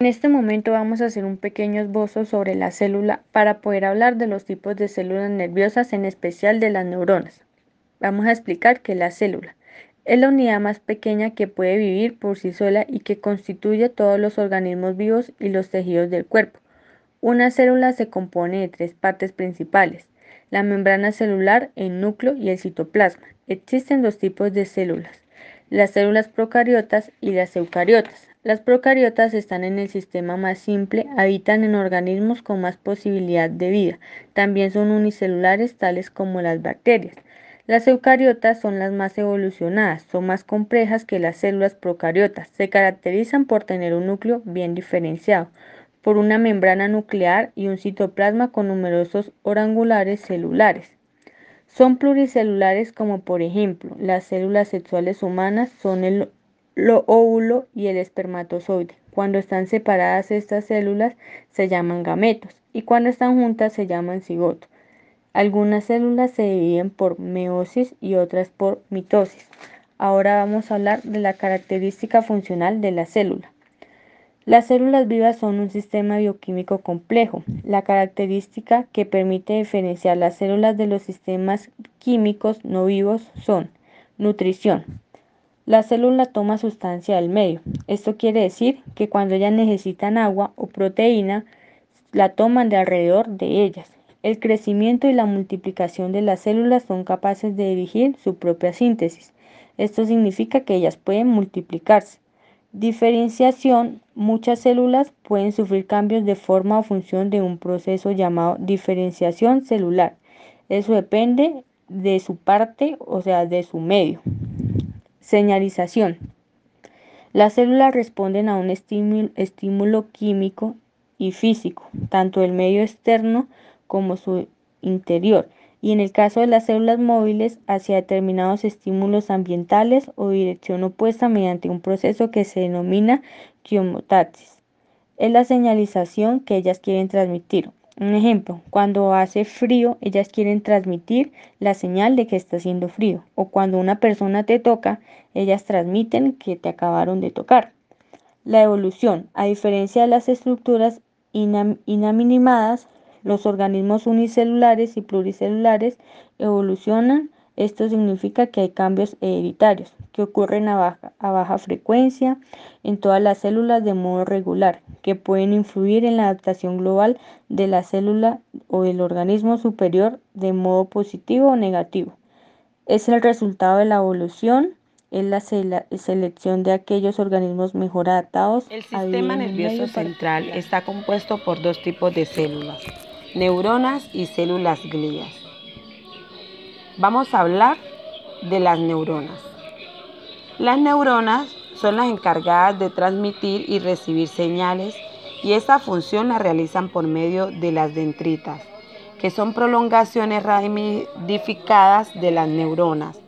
En este momento vamos a hacer un pequeño esbozo sobre la célula para poder hablar de los tipos de células nerviosas, en especial de las neuronas. Vamos a explicar que la célula es la unidad más pequeña que puede vivir por sí sola y que constituye todos los organismos vivos y los tejidos del cuerpo. Una célula se compone de tres partes principales, la membrana celular, el núcleo y el citoplasma. Existen dos tipos de células, las células procariotas y las eucariotas. Las procariotas están en el sistema más simple, habitan en organismos con más posibilidad de vida. También son unicelulares, tales como las bacterias. Las eucariotas son las más evolucionadas, son más complejas que las células procariotas. Se caracterizan por tener un núcleo bien diferenciado, por una membrana nuclear y un citoplasma con numerosos orangulares celulares. Son pluricelulares como por ejemplo las células sexuales humanas son el lo óvulo y el espermatozoide. Cuando están separadas estas células se llaman gametos y cuando están juntas se llaman cigotos. Algunas células se dividen por meiosis y otras por mitosis. Ahora vamos a hablar de la característica funcional de la célula. Las células vivas son un sistema bioquímico complejo. La característica que permite diferenciar las células de los sistemas químicos no vivos son nutrición, la célula toma sustancia del medio. Esto quiere decir que cuando ellas necesitan agua o proteína, la toman de alrededor de ellas. El crecimiento y la multiplicación de las células son capaces de dirigir su propia síntesis. Esto significa que ellas pueden multiplicarse. Diferenciación. Muchas células pueden sufrir cambios de forma o función de un proceso llamado diferenciación celular. Eso depende de su parte, o sea, de su medio. Señalización. Las células responden a un estímulo, químico y físico, tanto del medio externo como su interior, y en el caso de las células móviles hacia determinados estímulos ambientales o dirección opuesta mediante un proceso que se denomina quiomotaxis. Es la señalización que ellas quieren transmitir. Un ejemplo, cuando hace frío, ellas quieren transmitir la señal de que está haciendo frío. O cuando una persona te toca, ellas transmiten que te acabaron de tocar. La evolución. A diferencia de las estructuras inaminimadas, los organismos unicelulares y pluricelulares evolucionan esto significa que hay cambios hereditarios que ocurren a baja, a baja, frecuencia en todas las células de modo regular, que pueden influir en la adaptación global de la célula o del organismo superior de modo positivo o negativo. Es el resultado de la evolución, es la selección de aquellos organismos mejor adaptados. El sistema nervioso central está compuesto por dos tipos de células, neuronas y células glías. Vamos a hablar de las neuronas. Las neuronas son las encargadas de transmitir y recibir señales y esa función la realizan por medio de las dendritas, que son prolongaciones ramificadas de las neuronas.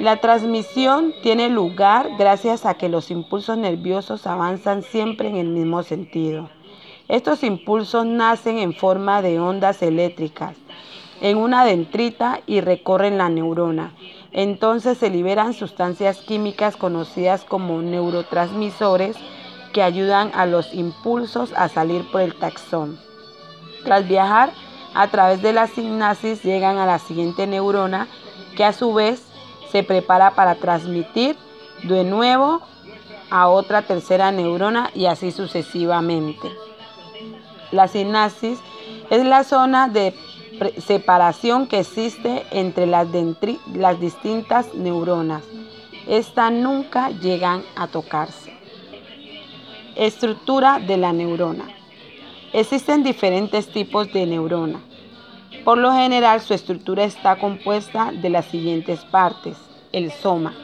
La transmisión tiene lugar gracias a que los impulsos nerviosos avanzan siempre en el mismo sentido. Estos impulsos nacen en forma de ondas eléctricas en una dendrita y recorren la neurona. Entonces se liberan sustancias químicas conocidas como neurotransmisores que ayudan a los impulsos a salir por el taxón. Tras viajar a través de la sinapsis llegan a la siguiente neurona que a su vez se prepara para transmitir de nuevo a otra tercera neurona y así sucesivamente. La sinapsis es la zona de separación que existe entre las, distintas neuronas. Estas nunca llegan a tocarse. Estructura de la neurona. Existen diferentes tipos de neurona. Por lo general su estructura está compuesta de las siguientes partes. El soma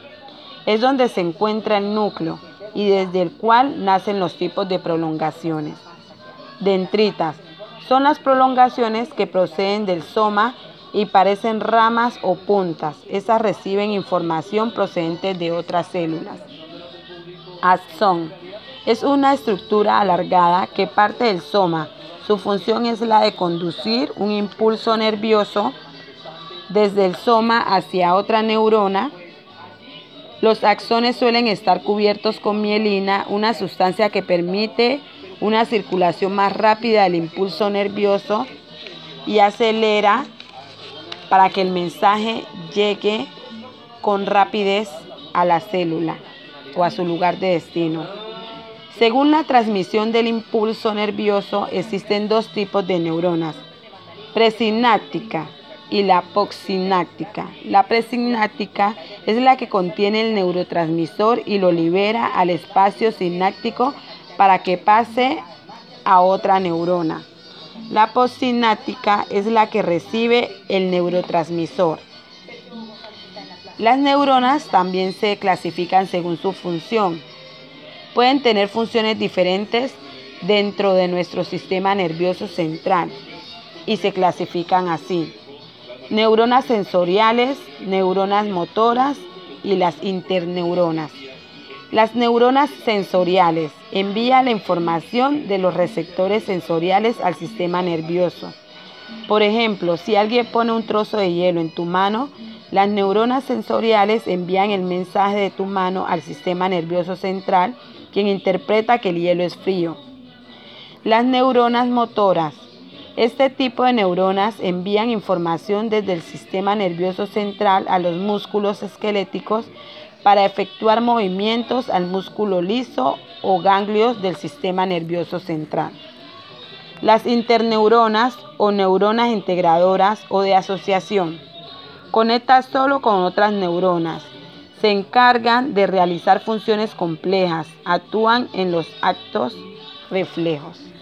es donde se encuentra el núcleo y desde el cual nacen los tipos de prolongaciones. Dendritas son las prolongaciones que proceden del soma y parecen ramas o puntas. Esas reciben información procedente de otras células. Axón es una estructura alargada que parte del soma. Su función es la de conducir un impulso nervioso desde el soma hacia otra neurona Los axones suelen estar cubiertos con mielina, una sustancia que permite una circulación más rápida del impulso nervioso y acelera para que el mensaje llegue con rapidez a la célula o a su lugar de destino. Según la transmisión del impulso nervioso, existen dos tipos de neuronas, presináptica y la postsináptica. La presináptica es la que contiene el neurotransmisor y lo libera al espacio sináptico para que pase a otra neurona. La postsináptica es la que recibe el neurotransmisor. Las neuronas también se clasifican según su función. Pueden tener funciones diferentes dentro de nuestro sistema nervioso central y se clasifican así. Neuronas sensoriales, neuronas motoras y las interneuronas. Las neuronas sensoriales envían la información de los receptores sensoriales al sistema nervioso. Por ejemplo, si alguien pone un trozo de hielo en tu mano, las neuronas sensoriales envían el mensaje de tu mano al sistema nervioso central, quien interpreta que el hielo es frío. Las neuronas motoras. Este tipo de neuronas envían información desde el sistema nervioso central a los músculos esqueléticos para efectuar movimientos al músculo liso o ganglios del sistema nervioso central. Las interneuronas o neuronas integradoras o de asociación conecta solo con otras neuronas. Se encargan de realizar funciones complejas, actúan en los actos reflejos.